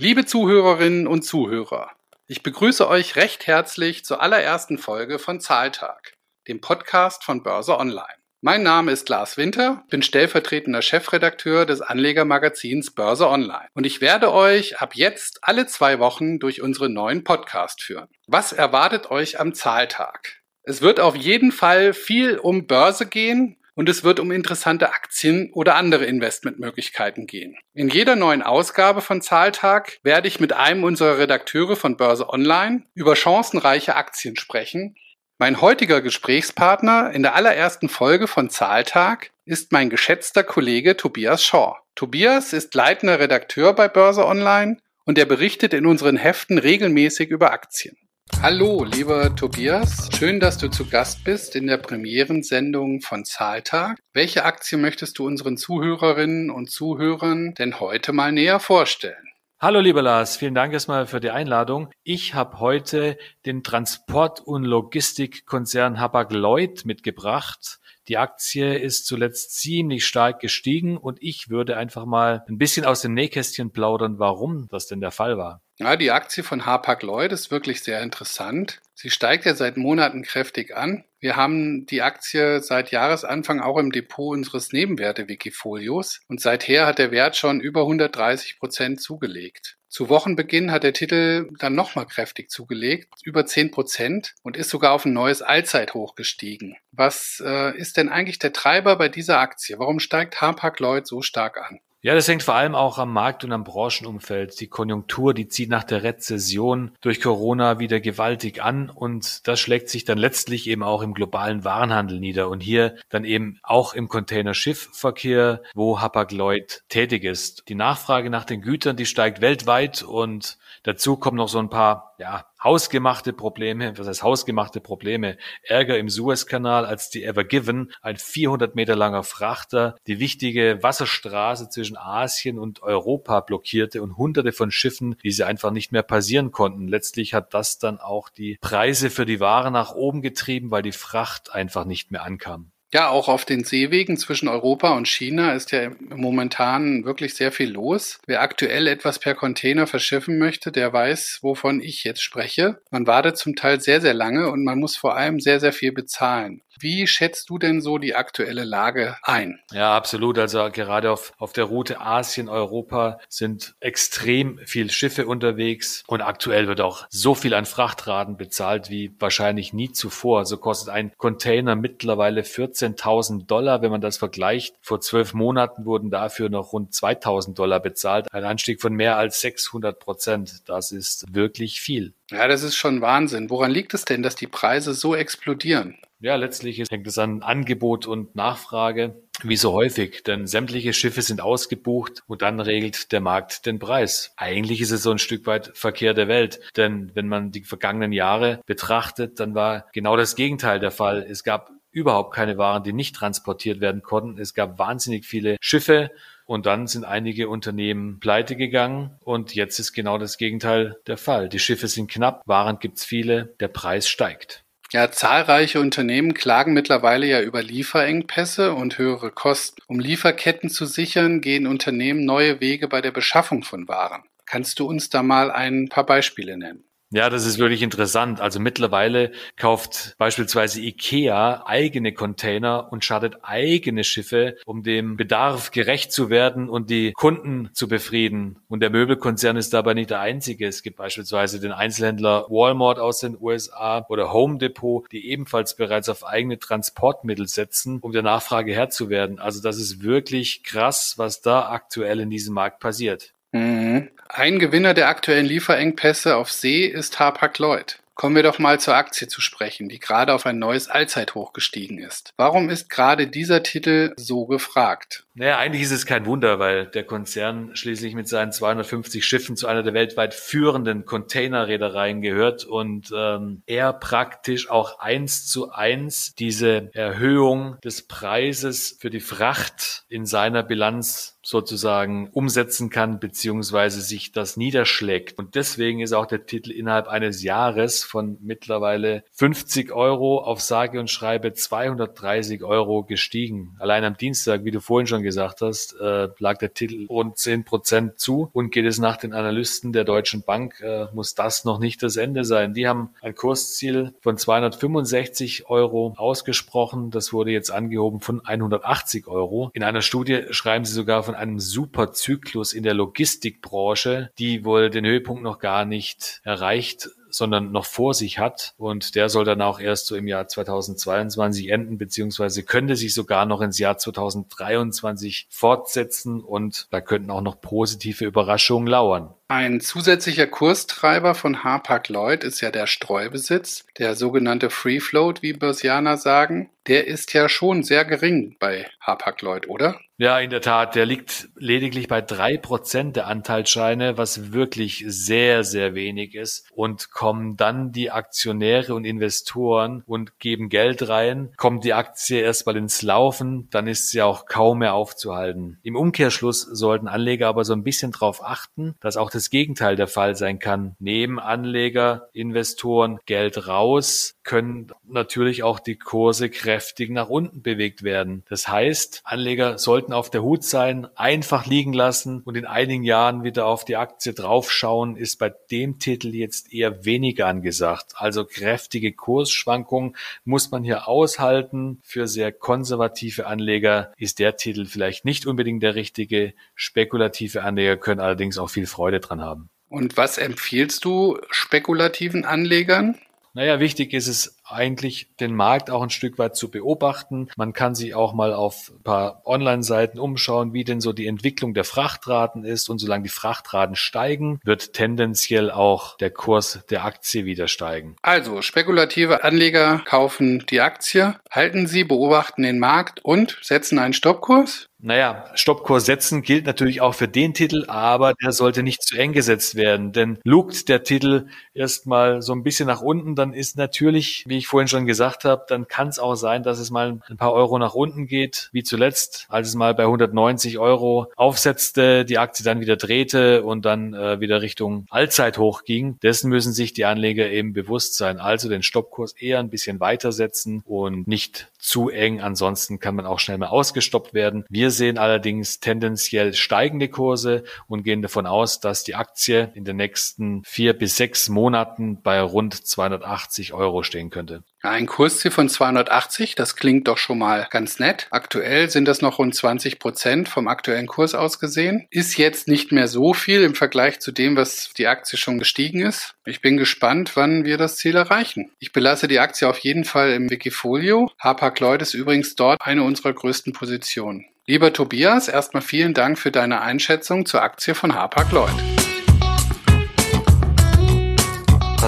Liebe Zuhörerinnen und Zuhörer, ich begrüße euch recht herzlich zur allerersten Folge von Zahltag, dem Podcast von Börse Online. Mein Name ist Lars Winter, bin stellvertretender Chefredakteur des Anlegermagazins Börse Online und ich werde euch ab jetzt alle zwei Wochen durch unseren neuen Podcast führen. Was erwartet euch am Zahltag? Es wird auf jeden Fall viel um Börse gehen, und es wird um interessante Aktien oder andere Investmentmöglichkeiten gehen. In jeder neuen Ausgabe von Zahltag werde ich mit einem unserer Redakteure von Börse Online über chancenreiche Aktien sprechen. Mein heutiger Gesprächspartner in der allerersten Folge von Zahltag ist mein geschätzter Kollege Tobias Shaw. Tobias ist leitender Redakteur bei Börse Online und er berichtet in unseren Heften regelmäßig über Aktien. Hallo, lieber Tobias. Schön, dass du zu Gast bist in der Premierensendung von Zahltag. Welche Aktie möchtest du unseren Zuhörerinnen und Zuhörern denn heute mal näher vorstellen? Hallo lieber Lars, vielen Dank erstmal für die Einladung. Ich habe heute den Transport- und Logistikkonzern Hapag-Lloyd mitgebracht. Die Aktie ist zuletzt ziemlich stark gestiegen und ich würde einfach mal ein bisschen aus dem Nähkästchen plaudern, warum das denn der Fall war. Ja, die Aktie von Hapag-Lloyd ist wirklich sehr interessant. Sie steigt ja seit Monaten kräftig an. Wir haben die Aktie seit Jahresanfang auch im Depot unseres Nebenwerte-Wikifolios und seither hat der Wert schon über 130 Prozent zugelegt. Zu Wochenbeginn hat der Titel dann nochmal kräftig zugelegt, über 10 Prozent und ist sogar auf ein neues Allzeithoch gestiegen. Was äh, ist denn eigentlich der Treiber bei dieser Aktie? Warum steigt Hapag-Lloyd so stark an? Ja, das hängt vor allem auch am Markt und am Branchenumfeld. Die Konjunktur, die zieht nach der Rezession durch Corona wieder gewaltig an und das schlägt sich dann letztlich eben auch im globalen Warenhandel nieder und hier dann eben auch im Containerschiffverkehr, wo Hapag-Lloyd tätig ist. Die Nachfrage nach den Gütern, die steigt weltweit und dazu kommen noch so ein paar, ja, hausgemachte Probleme, was heißt hausgemachte Probleme, Ärger im Suezkanal, als die Ever Given, ein 400 Meter langer Frachter, die wichtige Wasserstraße zwischen Asien und Europa blockierte und hunderte von Schiffen, die sie einfach nicht mehr passieren konnten. Letztlich hat das dann auch die Preise für die Ware nach oben getrieben, weil die Fracht einfach nicht mehr ankam. Ja, auch auf den Seewegen zwischen Europa und China ist ja momentan wirklich sehr viel los. Wer aktuell etwas per Container verschiffen möchte, der weiß, wovon ich jetzt spreche. Man wartet zum Teil sehr, sehr lange und man muss vor allem sehr, sehr viel bezahlen. Wie schätzt du denn so die aktuelle Lage ein? Ja, absolut. Also gerade auf, auf der Route Asien-Europa sind extrem viel Schiffe unterwegs und aktuell wird auch so viel an Frachtraten bezahlt wie wahrscheinlich nie zuvor. So kostet ein Container mittlerweile 14.000 Dollar. Wenn man das vergleicht, vor zwölf Monaten wurden dafür noch rund 2.000 Dollar bezahlt. Ein Anstieg von mehr als 600 Prozent. Das ist wirklich viel. Ja, das ist schon Wahnsinn. Woran liegt es denn, dass die Preise so explodieren? Ja, letztlich hängt es an Angebot und Nachfrage, wie so häufig, denn sämtliche Schiffe sind ausgebucht und dann regelt der Markt den Preis. Eigentlich ist es so ein Stück weit Verkehr der Welt, denn wenn man die vergangenen Jahre betrachtet, dann war genau das Gegenteil der Fall. Es gab überhaupt keine Waren, die nicht transportiert werden konnten. Es gab wahnsinnig viele Schiffe und dann sind einige Unternehmen pleite gegangen und jetzt ist genau das Gegenteil der Fall. Die Schiffe sind knapp, Waren gibt's viele, der Preis steigt. Ja, zahlreiche Unternehmen klagen mittlerweile ja über Lieferengpässe und höhere Kosten. Um Lieferketten zu sichern, gehen Unternehmen neue Wege bei der Beschaffung von Waren. Kannst du uns da mal ein paar Beispiele nennen? Ja, das ist wirklich interessant. Also mittlerweile kauft beispielsweise IKEA eigene Container und schattet eigene Schiffe, um dem Bedarf gerecht zu werden und die Kunden zu befrieden. Und der Möbelkonzern ist dabei nicht der einzige. Es gibt beispielsweise den Einzelhändler Walmart aus den USA oder Home Depot, die ebenfalls bereits auf eigene Transportmittel setzen, um der Nachfrage Herr zu werden. Also das ist wirklich krass, was da aktuell in diesem Markt passiert. Mhm. Ein Gewinner der aktuellen Lieferengpässe auf See ist Hapag-Lloyd. Kommen wir doch mal zur Aktie zu sprechen, die gerade auf ein neues Allzeithoch gestiegen ist. Warum ist gerade dieser Titel so gefragt? Naja, eigentlich ist es kein Wunder, weil der Konzern schließlich mit seinen 250 Schiffen zu einer der weltweit führenden Containerreedereien gehört und ähm, er praktisch auch eins zu eins diese Erhöhung des Preises für die Fracht in seiner Bilanz sozusagen umsetzen kann, beziehungsweise sich das niederschlägt. Und deswegen ist auch der Titel innerhalb eines Jahres von mittlerweile 50 Euro auf sage und schreibe 230 Euro gestiegen. Allein am Dienstag, wie du vorhin schon gesagt hast, äh, lag der Titel rund 10 Prozent zu und geht es nach den Analysten der Deutschen Bank, äh, muss das noch nicht das Ende sein. Die haben ein Kursziel von 265 Euro ausgesprochen. Das wurde jetzt angehoben von 180 Euro. In einer Studie schreiben sie sogar von einem Superzyklus in der Logistikbranche, die wohl den Höhepunkt noch gar nicht erreicht sondern noch vor sich hat. Und der soll dann auch erst so im Jahr 2022 enden, beziehungsweise könnte sich sogar noch ins Jahr 2023 fortsetzen. Und da könnten auch noch positive Überraschungen lauern. Ein zusätzlicher Kurstreiber von Hapag-Lloyd ist ja der Streubesitz, der sogenannte Free Float, wie Börsianer sagen. Der ist ja schon sehr gering bei Hapag-Lloyd, oder? Ja, in der Tat. Der liegt lediglich bei drei Prozent der Anteilsscheine, was wirklich sehr, sehr wenig ist. Und kommen dann die Aktionäre und Investoren und geben Geld rein, kommt die Aktie erstmal ins Laufen, dann ist sie auch kaum mehr aufzuhalten. Im Umkehrschluss sollten Anleger aber so ein bisschen darauf achten, dass auch das Gegenteil der Fall sein kann. Nehmen Anleger, Investoren Geld raus, können natürlich auch die Kurse kräftig nach unten bewegt werden. Das heißt, Anleger sollten auf der Hut sein, einfach liegen lassen und in einigen Jahren wieder auf die Aktie draufschauen, ist bei dem Titel jetzt eher weniger angesagt. Also kräftige Kursschwankungen muss man hier aushalten. Für sehr konservative Anleger ist der Titel vielleicht nicht unbedingt der richtige. Spekulative Anleger können allerdings auch viel Freude dran haben. Und was empfiehlst du spekulativen Anlegern? Naja, wichtig ist es eigentlich den Markt auch ein Stück weit zu beobachten. Man kann sich auch mal auf ein paar Online-Seiten umschauen, wie denn so die Entwicklung der Frachtraten ist. Und solange die Frachtraten steigen, wird tendenziell auch der Kurs der Aktie wieder steigen. Also spekulative Anleger kaufen die Aktie, halten sie, beobachten den Markt und setzen einen Stoppkurs. Naja, Stoppkurs setzen gilt natürlich auch für den Titel, aber der sollte nicht zu eng gesetzt werden. Denn lugt der Titel erstmal so ein bisschen nach unten, dann ist natürlich, wie ich vorhin schon gesagt habe, dann kann es auch sein, dass es mal ein paar Euro nach unten geht, wie zuletzt, als es mal bei 190 Euro aufsetzte, die Aktie dann wieder drehte und dann äh, wieder Richtung Allzeithoch ging. Dessen müssen sich die Anleger eben bewusst sein. Also den Stoppkurs eher ein bisschen weiter setzen und nicht zu eng. Ansonsten kann man auch schnell mal ausgestoppt werden. Wir sehen allerdings tendenziell steigende Kurse und gehen davon aus, dass die Aktie in den nächsten vier bis sechs Monaten bei rund 280 Euro stehen könnte. Ein Kursziel von 280, das klingt doch schon mal ganz nett. Aktuell sind das noch rund 20 Prozent vom aktuellen Kurs aus gesehen. Ist jetzt nicht mehr so viel im Vergleich zu dem, was die Aktie schon gestiegen ist. Ich bin gespannt, wann wir das Ziel erreichen. Ich belasse die Aktie auf jeden Fall im Wikifolio. Hapag-Lloyd ist übrigens dort eine unserer größten Positionen. Lieber Tobias, erstmal vielen Dank für deine Einschätzung zur Aktie von Hapag-Lloyd.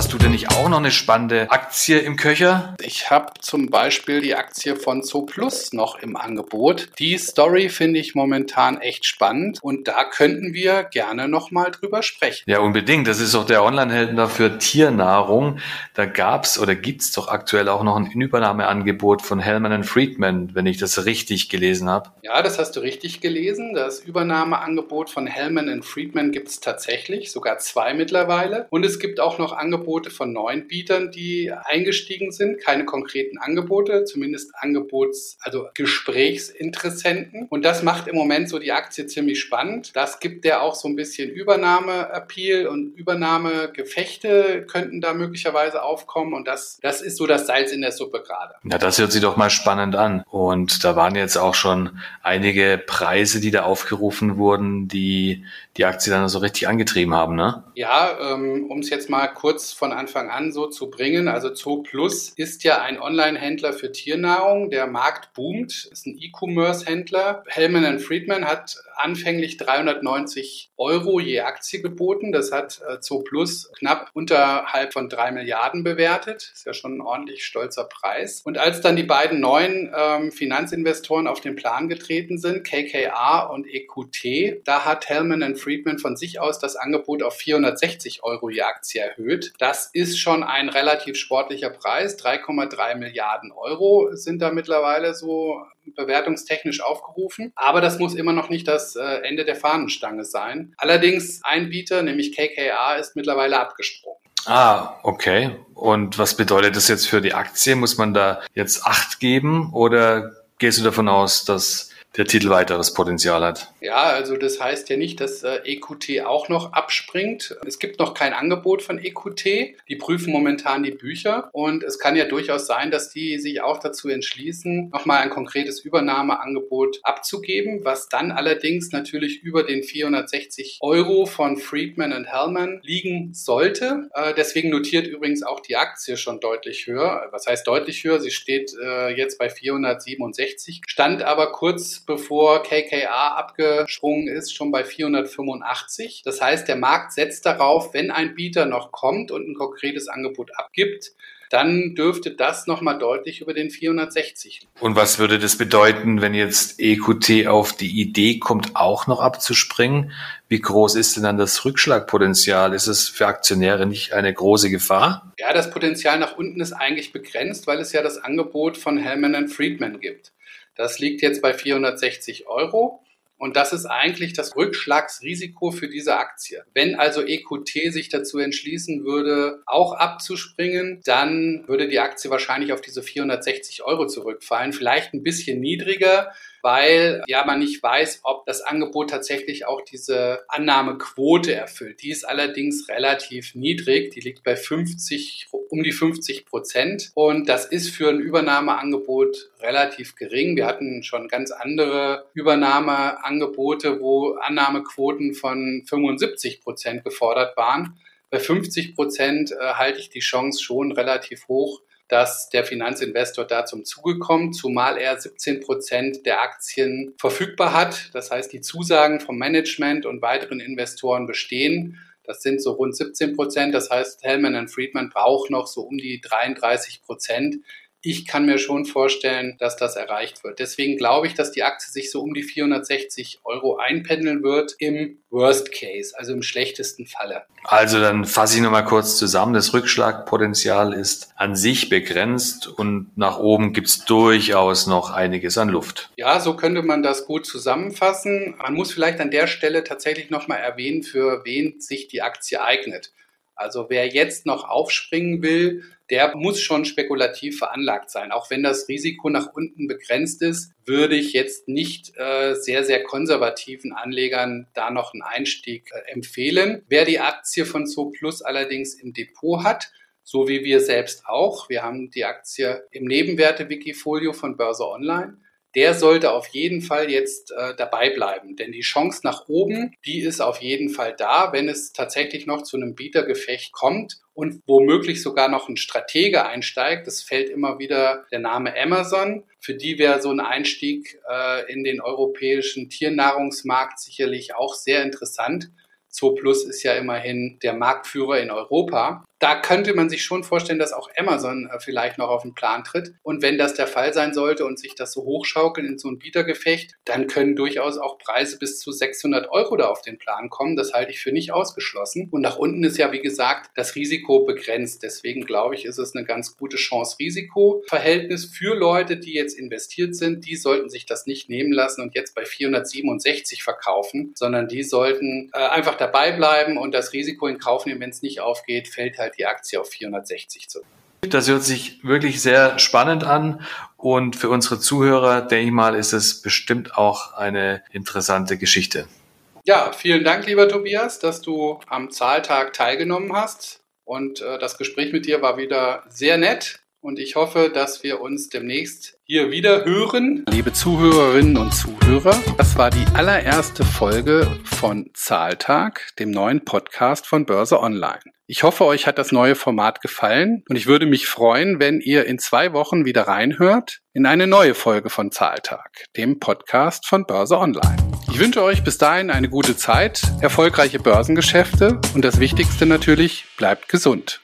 Hast du denn nicht auch noch eine spannende Aktie im Köcher? Ich habe zum Beispiel die Aktie von Zooplus noch im Angebot. Die Story finde ich momentan echt spannend und da könnten wir gerne nochmal drüber sprechen. Ja, unbedingt. Das ist auch der Online-Händler für Tiernahrung. Da gab es oder gibt es doch aktuell auch noch ein Übernahmeangebot von Hellman Friedman, wenn ich das richtig gelesen habe. Ja, das hast du richtig gelesen. Das Übernahmeangebot von Hellman Friedman gibt es tatsächlich, sogar zwei mittlerweile. Und es gibt auch noch Angebote Angebote von neuen Bietern, die eingestiegen sind. Keine konkreten Angebote, zumindest Angebots-, also Gesprächsinteressenten. Und das macht im Moment so die Aktie ziemlich spannend. Das gibt der auch so ein bisschen Übernahme-Appeal und Übernahmegefechte könnten da möglicherweise aufkommen. Und das, das ist so das Salz in der Suppe gerade. Ja, das hört sich doch mal spannend an. Und da waren jetzt auch schon einige Preise, die da aufgerufen wurden, die die Aktie dann so richtig angetrieben haben, ne? Ja, ähm, um es jetzt mal kurz von Anfang an so zu bringen. Also Zoo Plus ist ja ein Online-Händler für Tiernahrung. Der Markt boomt, ist ein E-Commerce-Händler. Hellman Friedman hat anfänglich 390 Euro je Aktie geboten. Das hat äh, Zoo Plus knapp unterhalb von drei Milliarden bewertet. Ist ja schon ein ordentlich stolzer Preis. Und als dann die beiden neuen ähm, Finanzinvestoren auf den Plan getreten sind, KKR und EQT, da hat Hellman Friedman von sich aus das Angebot auf 460 Euro je Aktie erhöht. Das Das ist schon ein relativ sportlicher Preis. 3,3 Milliarden Euro sind da mittlerweile so bewertungstechnisch aufgerufen. Aber das muss immer noch nicht das äh, Ende der Fahnenstange sein. Allerdings ein Bieter, nämlich KKA, ist mittlerweile abgesprungen. Ah, okay. Und was bedeutet das jetzt für die Aktie? Muss man da jetzt Acht geben oder gehst du davon aus, dass der Titel weiteres Potenzial hat. Ja, also das heißt ja nicht, dass äh, EQT auch noch abspringt. Es gibt noch kein Angebot von EQT. Die prüfen momentan die Bücher und es kann ja durchaus sein, dass die sich auch dazu entschließen, nochmal ein konkretes Übernahmeangebot abzugeben, was dann allerdings natürlich über den 460 Euro von Friedman und Hellman liegen sollte. Äh, deswegen notiert übrigens auch die Aktie schon deutlich höher. Was heißt deutlich höher? Sie steht äh, jetzt bei 467, stand aber kurz bevor KKA abgesprungen ist, schon bei 485. Das heißt, der Markt setzt darauf, wenn ein Bieter noch kommt und ein konkretes Angebot abgibt, dann dürfte das nochmal deutlich über den 460. Und was würde das bedeuten, wenn jetzt EQT auf die Idee kommt, auch noch abzuspringen? Wie groß ist denn dann das Rückschlagpotenzial? Ist es für Aktionäre nicht eine große Gefahr? Ja, das Potenzial nach unten ist eigentlich begrenzt, weil es ja das Angebot von Hellman Friedman gibt. Das liegt jetzt bei 460 Euro. Und das ist eigentlich das Rückschlagsrisiko für diese Aktie. Wenn also EQT sich dazu entschließen würde, auch abzuspringen, dann würde die Aktie wahrscheinlich auf diese 460 Euro zurückfallen. Vielleicht ein bisschen niedriger, weil ja man nicht weiß, ob das Angebot tatsächlich auch diese Annahmequote erfüllt. Die ist allerdings relativ niedrig, die liegt bei 50, um die 50 Prozent und das ist für ein Übernahmeangebot relativ gering. Wir hatten schon ganz andere Übernahmeangebote, wo Annahmequoten von 75 Prozent gefordert waren. Bei 50 Prozent äh, halte ich die Chance schon relativ hoch, dass der Finanzinvestor da zum Zuge kommt, zumal er 17 Prozent der Aktien verfügbar hat. Das heißt, die Zusagen vom Management und weiteren Investoren bestehen. Das sind so rund 17 Prozent. Das heißt, Hellman Friedman braucht noch so um die 33 Prozent ich kann mir schon vorstellen, dass das erreicht wird. Deswegen glaube ich, dass die Aktie sich so um die 460 Euro einpendeln wird im Worst Case, also im schlechtesten Falle. Also dann fasse ich nochmal kurz zusammen. Das Rückschlagpotenzial ist an sich begrenzt und nach oben gibt es durchaus noch einiges an Luft. Ja, so könnte man das gut zusammenfassen. Man muss vielleicht an der Stelle tatsächlich nochmal erwähnen, für wen sich die Aktie eignet. Also wer jetzt noch aufspringen will, der muss schon spekulativ veranlagt sein. Auch wenn das Risiko nach unten begrenzt ist, würde ich jetzt nicht äh, sehr, sehr konservativen Anlegern da noch einen Einstieg äh, empfehlen. Wer die Aktie von Plus allerdings im Depot hat, so wie wir selbst auch, wir haben die Aktie im Nebenwerte-Wikifolio von Börse Online, der sollte auf jeden Fall jetzt äh, dabei bleiben. Denn die Chance nach oben, die ist auf jeden Fall da, wenn es tatsächlich noch zu einem Bietergefecht kommt und womöglich sogar noch ein Stratege einsteigt. Es fällt immer wieder der Name Amazon. Für die wäre so ein Einstieg äh, in den europäischen Tiernahrungsmarkt sicherlich auch sehr interessant. Zooplus ist ja immerhin der Marktführer in Europa da könnte man sich schon vorstellen, dass auch Amazon äh, vielleicht noch auf den Plan tritt. Und wenn das der Fall sein sollte und sich das so hochschaukelt in so ein Bietergefecht, dann können durchaus auch Preise bis zu 600 Euro da auf den Plan kommen. Das halte ich für nicht ausgeschlossen. Und nach unten ist ja, wie gesagt, das Risiko begrenzt. Deswegen glaube ich, ist es eine ganz gute Chance-Risiko-Verhältnis für Leute, die jetzt investiert sind. Die sollten sich das nicht nehmen lassen und jetzt bei 467 verkaufen, sondern die sollten äh, einfach dabei bleiben und das Risiko in Kauf nehmen, wenn es nicht aufgeht, fällt halt die Aktie auf 460 zurück. Das hört sich wirklich sehr spannend an und für unsere Zuhörer, denke ich mal, ist es bestimmt auch eine interessante Geschichte. Ja, vielen Dank, lieber Tobias, dass du am Zahltag teilgenommen hast und äh, das Gespräch mit dir war wieder sehr nett und ich hoffe, dass wir uns demnächst hier wieder hören. Liebe Zuhörerinnen und Zuhörer, das war die allererste Folge von Zahltag, dem neuen Podcast von Börse Online. Ich hoffe, euch hat das neue Format gefallen und ich würde mich freuen, wenn ihr in zwei Wochen wieder reinhört in eine neue Folge von Zahltag, dem Podcast von Börse Online. Ich wünsche euch bis dahin eine gute Zeit, erfolgreiche Börsengeschäfte und das Wichtigste natürlich, bleibt gesund.